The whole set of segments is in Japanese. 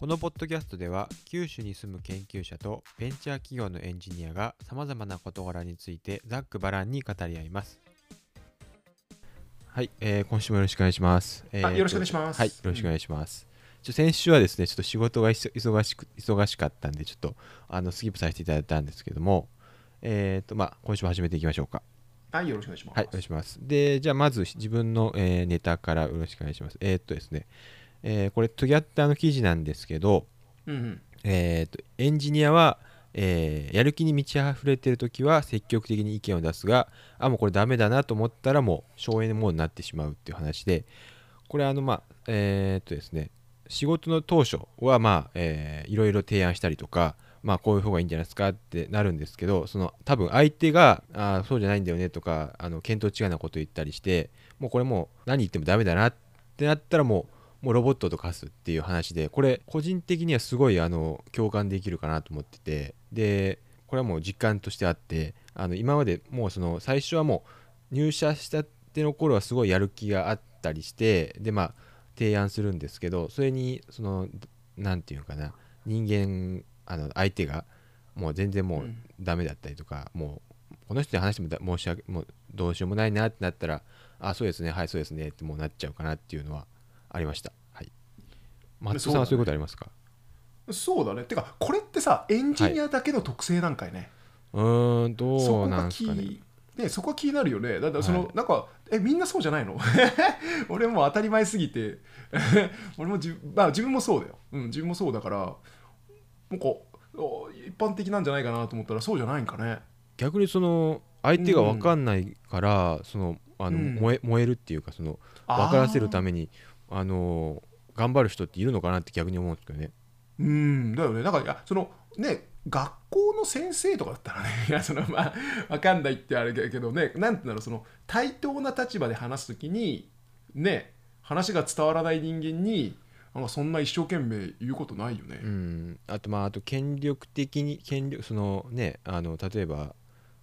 このポッドキャストでは九州に住む研究者とベンチャー企業のエンジニアがさまざまな事柄についてざっくばらんに語り合いますはい、えー今週もよろしくお願いします、えーあよろしくお願いしますはいよろしくお願いします、ちょ先週はですねちょっと仕事が忙しく忙しかったんでちょっとあのスキップさせていただいたんですけどもえっ、とまあ今週も始めていきましょうかはい、よろしくお願いします。はい、お願いします。で、じゃあまず自分の、えーネタからよろしくお願いします。えーっとですね、えーこれ、トギャッターの記事なんですけど、うんうん。えーっとエンジニアは、えーやる気に満ち溢れてるときは積極的に意見を出すが、あ、もうこれダメだなと思ったらもう省エネモードになってしまうっていう話で、これあのまあ、えーっとですね、仕事の当初はまあ、えーいろいろ提案したりとか、まあこういう方がいいんじゃないですかってなるんですけどその多分相手があーそうじゃないんだよねとかあの見当違いなこと言ったりしてもうこれもう何言ってもダメだなってなったらもうもうロボットと化すっていう話でこれ個人的にはすごいあの共感できるかなと思ってて。でこれはもう実感としてあってあの今までもうその最初はもう入社したての頃はすごいやる気があったりしてでまあ提案するんですけどそれにその何て言うのかな人間あの相手がもう全然もうダメだったりとか、もうこの人に話してもだ申し訳もうどうしようもないなってなったらあそうですねはいそうですねってもうなっちゃうかなっていうのはありました。はい。松尾さんはそういうことありますか？そうだね。てか、これってさ、エンジニアだけの特性なんかいね？うーんそどうなんすかね。気ね、そこは気になるよね。だってその、はい。なんか、え、みんなそうじゃないの？俺もう当たり前すぎて、俺も自,、まあ、自分もそうだよ。うん、自分もそうだから、なんか、お一般的なんじゃないかなと思ったら、そうじゃないんかね。逆にその相手が分かんないから、そのあの、うん。燃え燃えるっていうかその分からせるためにあの頑張る人っているのかなって逆に思うんですけどねうんだよね。だからいやそのね学校の先生とかだったらね いやそのまあわかんないってあれだけどねなんて言うんだろうその対等な立場で話すときにね話が伝わらない人間になんかそんな一生懸命言うことないよね。うんあとまああと権力的に権力そのねあの例えば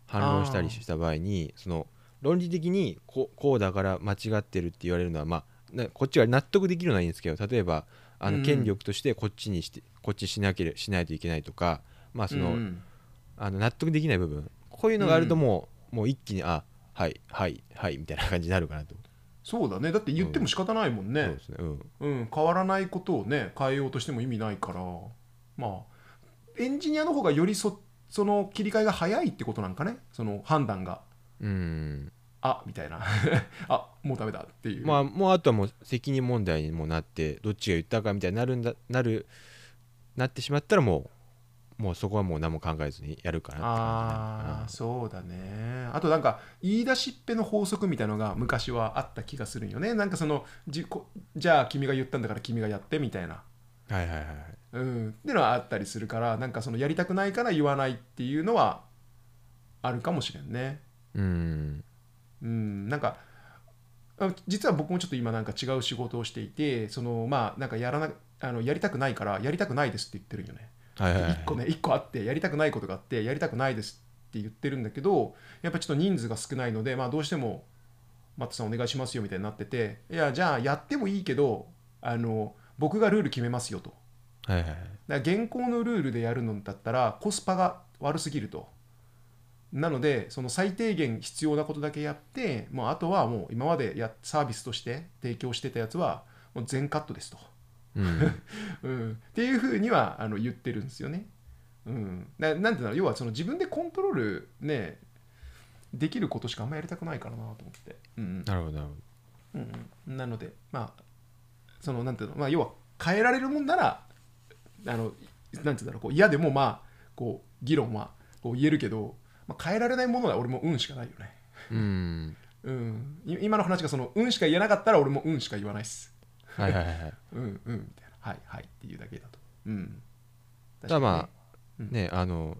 反論したりした場合にその論理的にこうこうだから間違ってるって言われるのはまあなこっちが納得できるのはいいんですけど例えばあうん。の権力としてこっちにしてこっちしなけれしないといけないとかまあその、うんあの納得できない部分。こういうのがあるともう,、もう一気にあはいはいはいみたいな感じになるかなと、そうだね。だって言っても仕方ないもんね。ね。うん。うん、変わらないことをね変えようとしても意味ないから。まあエンジニアの方がよりそその切り替えが早いってことなんかね。その判断が。うんあみたいな。あもうダメだっていう、まあもうあとはもう責任問題にもなってどっちが言ったかみたいになるんだなるなってしまったらもうもうそこはもう何も考えずにやるかなってああそうだね。あとなんか言い出しっぺの法則みたいのが昔はあった気がするんよね。なんかそのじこじゃあ君が言ったんだから君がやってみたいな。はいはいはいはい。うん。っていうのはあったりするからなんかそのやりたくないから言わないっていうのはあるかもしれんね。うんうんなんかあ実は僕もちょっと今なんか違う仕事をしていてそのまあなんかやらなあのやりたくないからやりたくないですって言ってるんよね。はいはいはい。1個ね1個あってやりたくないことがあってやりたくないですって言ってるんだけどやっぱちょっと人数が少ないので、まあ、どうしてもマットさんお願いしますよみたいになってていやじゃあやってもいいけどあの僕がルール決めますよと。はいはいはい。だから現行のルールでやるのだったらコスパが悪すぎるとなのでその最低限必要なことだけやってもうあとはもう今までやサービスとして提供してたやつはもう全カットですと。うん うん、っていうふうにはあの言ってるんですよね。うん、ななんていうの要はその自分でコントロールねできることしかあんまやりたくないからなと思って。うんなるほどなるほうんうん、なのでまあそのなんていうの、まあ、要は変えられるもんならあのなんていうんだろうこう嫌でもまあこう議論はこう言えるけど、まあ、変えられないものは俺も運しかないよね。どうんうん、い今の話がその運しか言えなかったら俺も運しか言わないっす。はいはいはいはい うんうんみたいなはいはいっていうだけだと。うん。だからまあうんねあの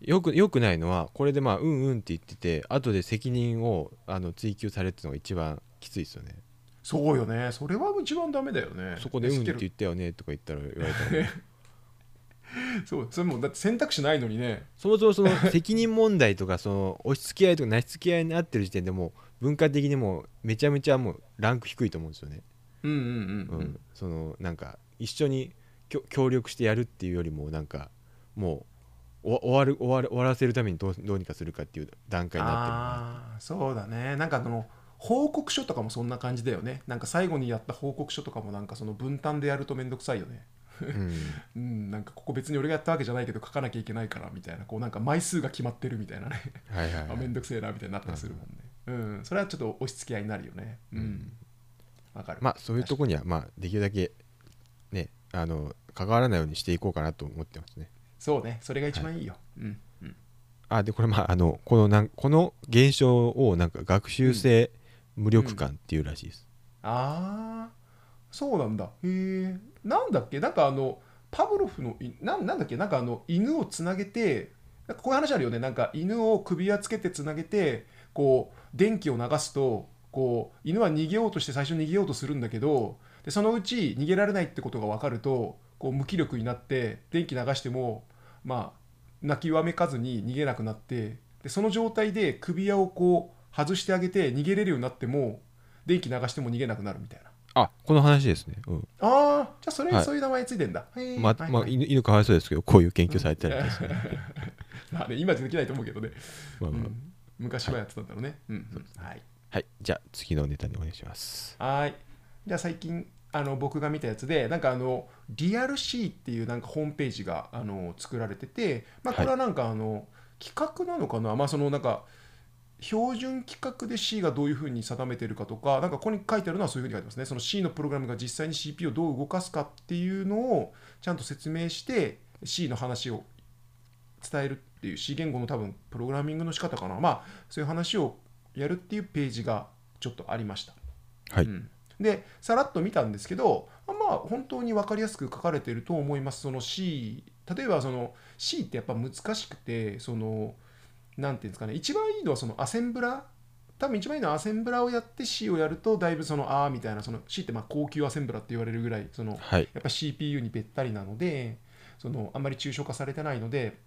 よくよくないのはこれでまあうんうんって言ってて後で責任をあの追及されるってのが一番きついですよねそうよね。それは一番ダメだよね。そこでうんって言ったよねとか言ったら言われたら そう、それもだって選択肢ないのにね。そもそもその責任問題とかその押し付け合いとかなし付け合いになってる時点でもう文化的にもうめちゃめちゃもうランク低いと思うんですよね、うんうんうんうん。そのなんか一緒に協力してやるっていうよりもなんかもうお終わる終わる終わらせるためにどうどうにかするかっていう段階になってるなああそうだね。なんかあの報告書とかもそんな感じだよね。なんか最後にやった報告書とかもなんかその分担でやるとめんどくさいよねうん。うんなんかここ別に俺がやったわけじゃないけど書かなきゃいけないからみたいなこうなんか枚数が決まってるみたいなね。はいはい、あはい。めんどくせえなみたいになったりするもんね。うん。それはちょっと押し付け合いになるよね。うん。わかる。まあそういうとこにはまあできるだけねあの関わらないようにしていこうかなと思ってますね。そうね。それが一番いいよ。うん。うん。あでこれまああのこのなんこの現象をなんか学習性無力感っていうらしいです、ああそうなんだ。へえ。なんだっけ？なんかあのパブロフのいななんだっけ？なんかあの犬をつなげてなんかこういう話あるよね。なんか犬を首輪つけてつなげてこう電気を流すとこう犬は逃げようとして最初逃げようとするんだけどでそのうち逃げられないってことが分かるとこう無気力になって電気流してもまあ泣きわめかずに逃げなくなってでその状態で首輪をこう外してあげて逃げれるようになっても電気流しても逃げなくなるみたいな。あこの話ですね、うん。ああじゃあそれ、はい。そういう名前ついてんだ。ままあ、はいはい。犬犬かわいそうですけどこういう研究されてたりとか。する、まあね今じゃできないと思うけどね、まあまあ。うん。昔はやってたんだろうね、はい。はい。じゃあ次のネタにお願いします。はい。じゃあ最近あの僕が見たやつでなんかあのリアル C っていうなんかホームページがあの作られてて、まあ、これはなんかあの、企画なのかな？まあそのなんか標準規格で C がどういうふうに定めてるかとか、なんかここに書いてあるのはそういうふうに書いてますね。その C のプログラムが実際に CPU をどう動かすかっていうのをちゃんと説明して C の話を伝えるっていう C 言語の多分プログラミングの仕方かな。まあそういう話をやるっていうページがちょっとありました。はい、うんでさらっと見たんですけどまあ本当に分かりやすく書かれていると思いますその C 例えばその C ってやっぱ難しくてそのなんていうんですかね。一番いいのはそのアセンブラ？多分一番いいのはアセンブラをやって C をやるとだいぶそのあーみたいなその C ってまあ高級アセンブラって言われるぐらいそのはい。やっぱ CPU にべったりなのでそのあんまり抽象化されてないので、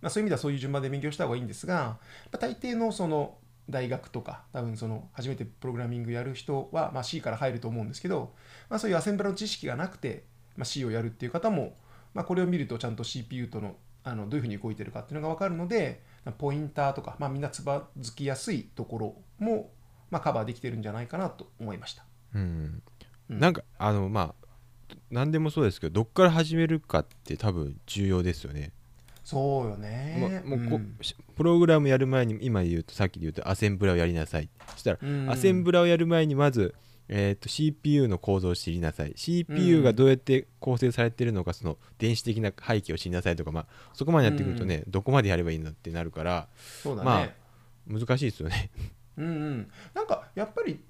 まあ、そういう意味ではそういう順番で勉強した方がいいんですが大抵のその大学とか多分その初めてプログラミングやる人は、まあ、C から入ると思うんですけど、まあ、そういうアセンブラの知識がなくて、まあ、C をやるっていう方も、まあ、これを見るとちゃんと CPU とのあのどういうふうに動いてるかっていうのが分かるのでポインターとか、まあ、みんなつばづきやすいところも、まあ、カバーできてるんじゃないかなと思いました。うん。うん。なんかあのまあ何でもそうですけどどっから始めるかって多分重要ですよね、そうよね。ももうこん。しプログラムやる前に今言うとさっきで言うとアセンブラをやりなさい。そしたら、うん。アセンブラをやる前にまず、えー、と CPU の構造を知りなさい。CPU がどうやって構成されてるのかその電子的な背景を知りなさいとか、まあ、そこまでやってくるとね、どこまでやればいいのってなるからね。まあ難しいですよね。うんうん、なんかやっぱり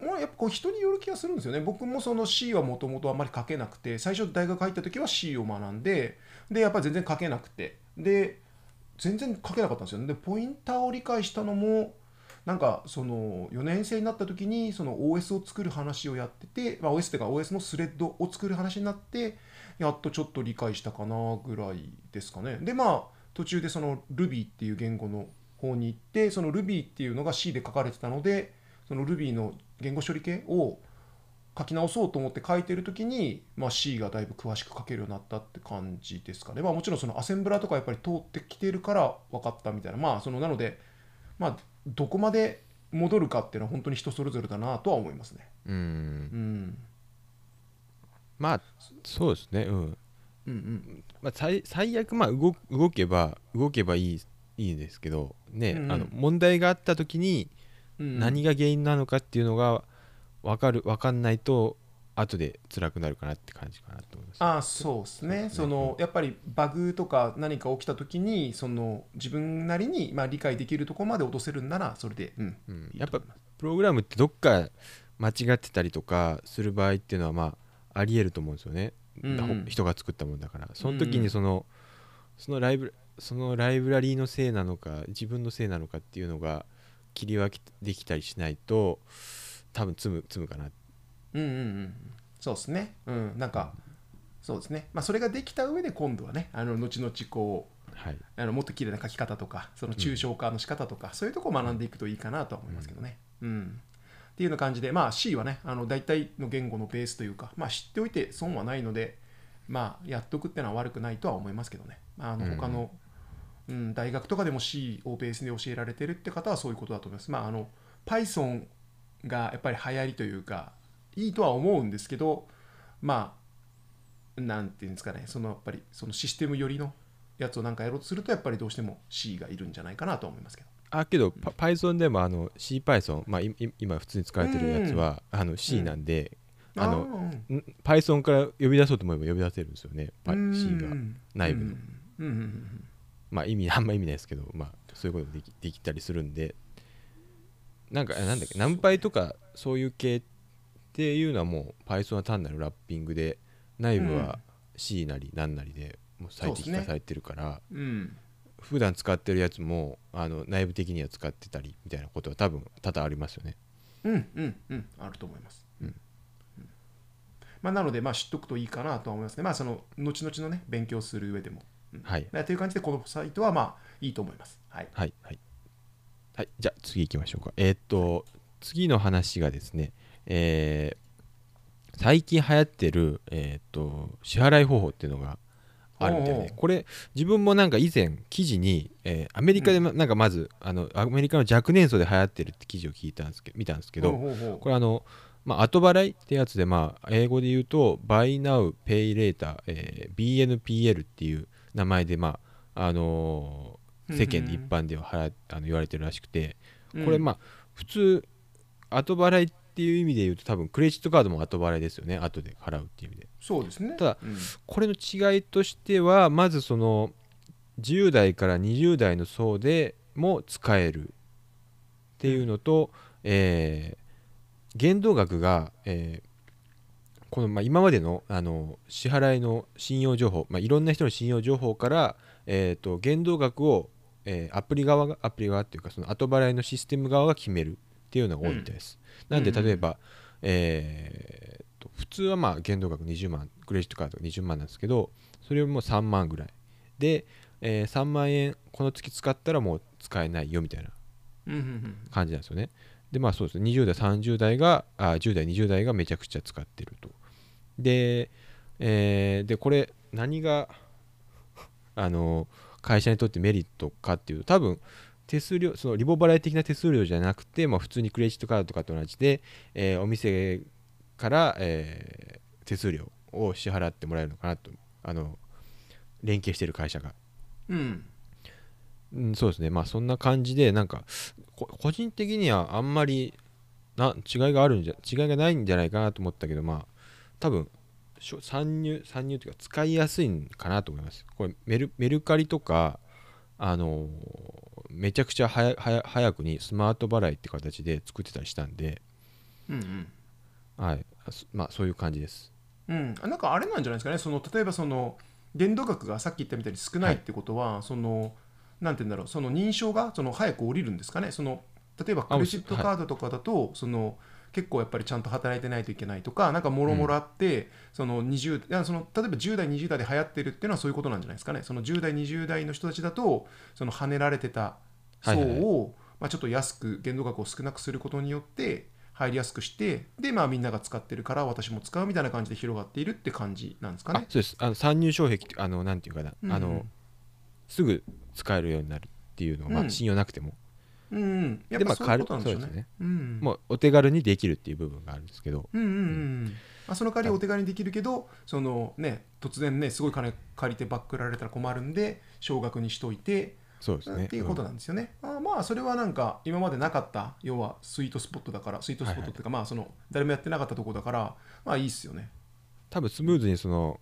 もうやっぱこう人による気がするんですよね。僕もその C はもともとあんまり書けなくて最初大学入った時は C を学んででやっぱり全然書けなくて。で全然書けなかったんですよね。でポインターを理解したのもなんかその4年生になった時にその OS を作る話をやってて、まあ、OS っていうか OS のスレッドを作る話になってやっとちょっと理解したかなぐらいですかね。でまあ途中でその Ruby っていう言語の方に行ってその Ruby っていうのが C で書かれてたのでその Ruby の言語処理系を書き直そうと思って書いてる時に、まあ、C がだいぶ詳しく書けるようになったって感じですかね、まあ、もちろんそのアセンブラとかやっぱり通ってきてるから分かったみたいな。まあそのなのでまあどこまで戻るかっていうのは本当に人それぞれだなとは思いますね。うん。うん。まあそうですね。うん、うんうん。まあ、最最悪まあ動動けば動けばいいいいんですけどね、うんうん。あの問題があった時にうん何が原因なのかっていうのが分かる分かんないと後で辛くなるかなって感じかなと思います。ああそうですね。そのやっぱりバグとか何か起きた時にその自分なりにまあ理解できるところまで落とせるんならそれで、うん。うん。やっぱプログラムってどっか間違ってたりとかする場合っていうのはまあありえると思うんですよね、うん。うん人が作ったもんだから。その時にその,、そのライブそのライブラリーのせいなのか自分のせいなのかっていうのが切り分けできたりしないと多分積む積むかなうんうんうん。そうですね。うん。なんかそうですね。まあそれができた上で今度はねあの後々こうはい。あのもっと綺麗な書き方とかその抽象化の仕方とか、そういうところを学んでいくといいかなとは思いますけどね。うん。っていうような感じで、まあ、C はねあの大体の言語のベースというか、まあ、知っておいて損はないのでまあやっとくってのは悪くないとは思いますけどね、まあ、あのうん他の、うん大学とかでも C をベースで教えられてるって方はそういうことだと思います。まあ、あの Python がやっぱり流行りというかいいとは思うんですけどまあなんていうんですかねそのやっぱりそのシステム寄りのやつをなんかやろうとするとやっぱりどうしても C がいるんじゃないかなとは思いますけど。あけど、パ Python でもあの CPython、まあ、今普通に使われてるやつは、あの C なんで、あのーん Python から呼び出そうと思えば呼び出せるんですよね、パうん。C が内部の。うん。うんうんうん。まあ意味 あんま意味ないですけど、まあ、そういうことできできたりするんで。なんかなんだっけナンパイとかそういう系っていうのはもう Python は単なるラッピングで内部は C なり何なりでもう最適化されてるから、うん普段使ってるやつもあの内部的には使ってたりみたいなことは多分多々ありますよね。うんうんうんあると思います。うんうんまあ、なので、まあ、知っとくといいかなとは思いますね。まあ、その後々のね、勉強する上でも。うんはいという感じで、このサイトはまあいいと思います。はい。はいはいはいじゃあ次行きましょうかえーっと次の話がですねえー最近流行ってるえーっと支払い方法っていうのがあるみたいおうおうでこれ自分もなんか以前記事に、えーアメリカでまなんかまずあのアメリカの若年層で流行ってるって記事を聞いたんですけど見たんですけど、これあの、まあ、後払いってやつで、まあ、英語で言うと Buy Now Pay Later、えー BNPL っていう名前で、まああのー世間で一般では払あの言われてるらしくて、これまあ普通後払いっていう意味で言うと多分クレジットカードも後払いですよね。後で払うっていう意味で。そうですね。ただうん。これの違いとしてはまずその10代から20代の層でも使えるっていうのと、えー限度額が、えーこのまあ今までのあの支払いの信用情報、まあ、いろんな人の信用情報から、えー、と限度額を、えーアプリ側がアプリ側っていうかその後払いのシステム側が決めるっていうのが多いみたいです。なんでうんうん例えば、えーと普通はまあ限度額20万クレジットカードが20万なんですけどそれよりも3万ぐらいで、えー3万円この月使ったらもう使えないよみたいなうんうんうん感じなんですよね。でまあそうですね20代30代があ10代20代がめちゃくちゃ使ってると。で,、えーでこれ何があの会社にとってメリットかっていうと多分手数料そのリボ払い的な手数料じゃなくて、まあ、普通にクレジットカードとかと同じで、えーお店から、えー手数料を支払ってもらえるのかなとあの連携してる会社が。うん。うん、そうですね。まあそんな感じでなんかこ個人的にはあんまりな違いがあるんじゃ違いがないんじゃないかなと思ったけどまあ多分参入参入というか使いやすいんかなと思います。これメルメルカリとかあのーめちゃくちゃ早くにスマート払いって形で作ってたりしたんで、うんうん。はい。まあそういう感じです。うん、なんかあれなんじゃないですかね、その例えばその限度額がさっき言ったみたいに少ないってことは、そのなんて言うんだろう、その認証がその早く降りるんですかね、その例えばクレジットカードとかだと、その結構やっぱりちゃんと働いてないといけないとか、なんかもろもろあって、その20いやその例えば10代、20代で流行ってるっていうのはそういうことなんじゃないですかね、その10代、20代の人たちだと、その跳ねられてた層を、まあ、ちょっと安く、限度額を少なくすることによって、入りやすくして、で、まあ、みんなが使ってるから、私も使うみたいな感じで広がっているって感じなんですかね。あそうです。あの参入障壁ってあのなんていうかな、うん。あのすぐ使えるようになるっていうのは、まあ、うん。信用なくても、うんうん、やっでまあぱそういうことなんでしょうね。軽いそうですね。うん。もうお手軽にできるっていう部分があるんですけど、うんうんうん。まあ、その代わりお手軽にできるけど、そのね、突然ね、すごい金借りてバックられたら困るんで、少額にしといて、そうですね。っていうことなんですよね。あまあ、それはなんか、今までなかった、要はスイートスポットだから、スイートスポットっていうか、まあ、その、誰もやってなかったところだから、まあ、いいっすよね。多分スムーズにその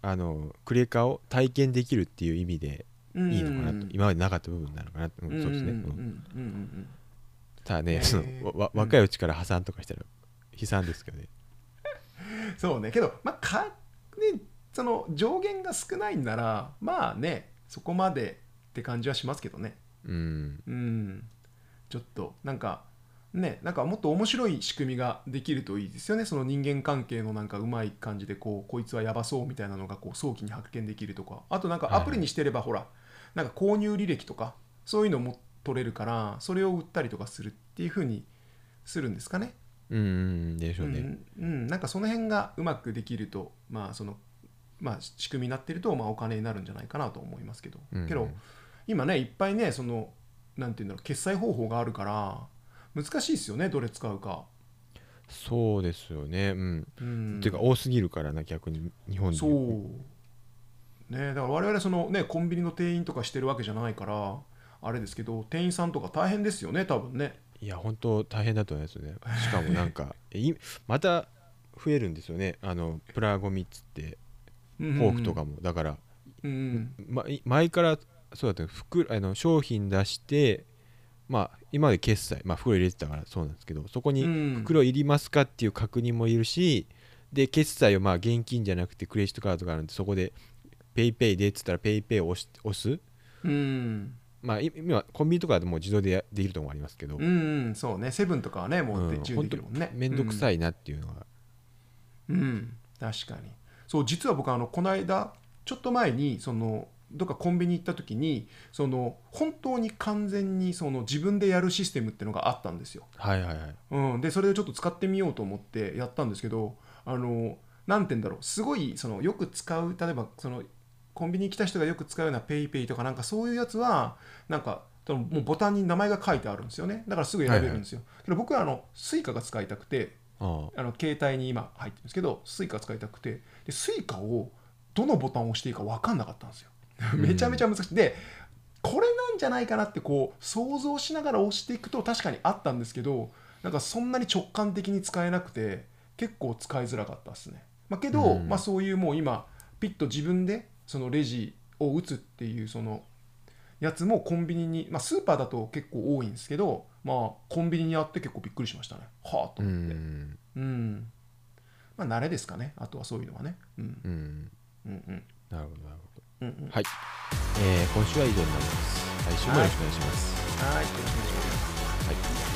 あのクレカを体験できるっていう意味でいいのかなと、今までなかった部分なのかなと、う。んそうですね、うん。うんうんうんうん。ただね、そのわわ若いうちから破産とかしたら悲惨ですけどね、そうね。けどまあかねその上限が少ないんならまあねそこまでって感じはしますけどね。うん。うん。ちょっとなんかねなんかもっと面白い仕組みができるといいですよね。その人間関係のなんかうまい感じでこうこいつはやばそうみたいなのがこう早期に発見できるとか。あとなんかアプリにしてればほらなんか購入履歴とかそういうのも取れるからそれを売ったりとかするっていう風にするんですかね。うんうんでしょうね、うんうん、なんかその辺がうまくできるとまあそのまあ、仕組みになってると、まあ、お金になるんじゃないかなと思いますけど、うん。けど今ねいっぱいねそのなんていうんだろう決済方法があるから難しいですよねどれ使うか。そうですよね。うん、うん。っていうか多すぎるからな逆に日本でそ言うう。ねだから我々そのねコンビニの店員とかしてるわけじゃないからあれですけど店員さんとか大変ですよね多分ね。いや本当大変だと思いますよね。しかもなんか また増えるんですよね。あのプラゴミっつってフフォークとかも、だから、うん。ま、い前からそうだった袋あの商品出してまあ今まで決済まあ袋入れてたからそうなんですけどそこにうん。袋いりますかっていう確認もいるしで決済をまあ現金じゃなくてクレジットカードがあるんでそこでPayPayでっつったら PayPayを押し押す。うん。まあい今コンビニとかでもう自動でやできるとこもありますけど、うんうんそうね。セブンとかはねもう自由にできるもんね。めんどくさいなっていうのが、うん、うん。確かに。そう実は僕あのこの間ちょっと前にそのどっかコンビニ行った時にその本当に完全にその自分でやるシステムっていうのがあったんですよ。はいはいはい。うん、でそれでちょっと使ってみようと思ってやったんですけどあのなんて言うんだろう。すごいそのよく使う例えばそのコンビニに来た人がよく使うような PayPay とかなんかそういうやつはなんかそのもうボタンに名前が書いてあるんですよね。だからすぐ選べるんですよ、けど僕はあの Suica が使いたくてあの携帯に今入ってるんですけど Suica 使いたくて。で Suica をどのボタンを押していいか分かんなかったんですよ めちゃめちゃ難しい。でこれなんじゃないかなってこう想像しながら押していくと確かにあったんですけどなんかそんなに直感的に使えなくて結構使いづらかったですね、まあ、けど、うん。まあ、そういうもう今ピッと自分でそのレジを打つっていうそのやつもコンビニに、まあ、スーパーだと結構多いんですけど、まあ、コンビニにあって結構びっくりしましたね。はあとう思って。ん。うん。まあ慣れですかね。あとはそういうのはね。うん。うん。うんうん。なるほどなるほどうんうん。はい、えー今週は以上になります。来週もよろしくお願いします、はい。よろしくお願いします。はい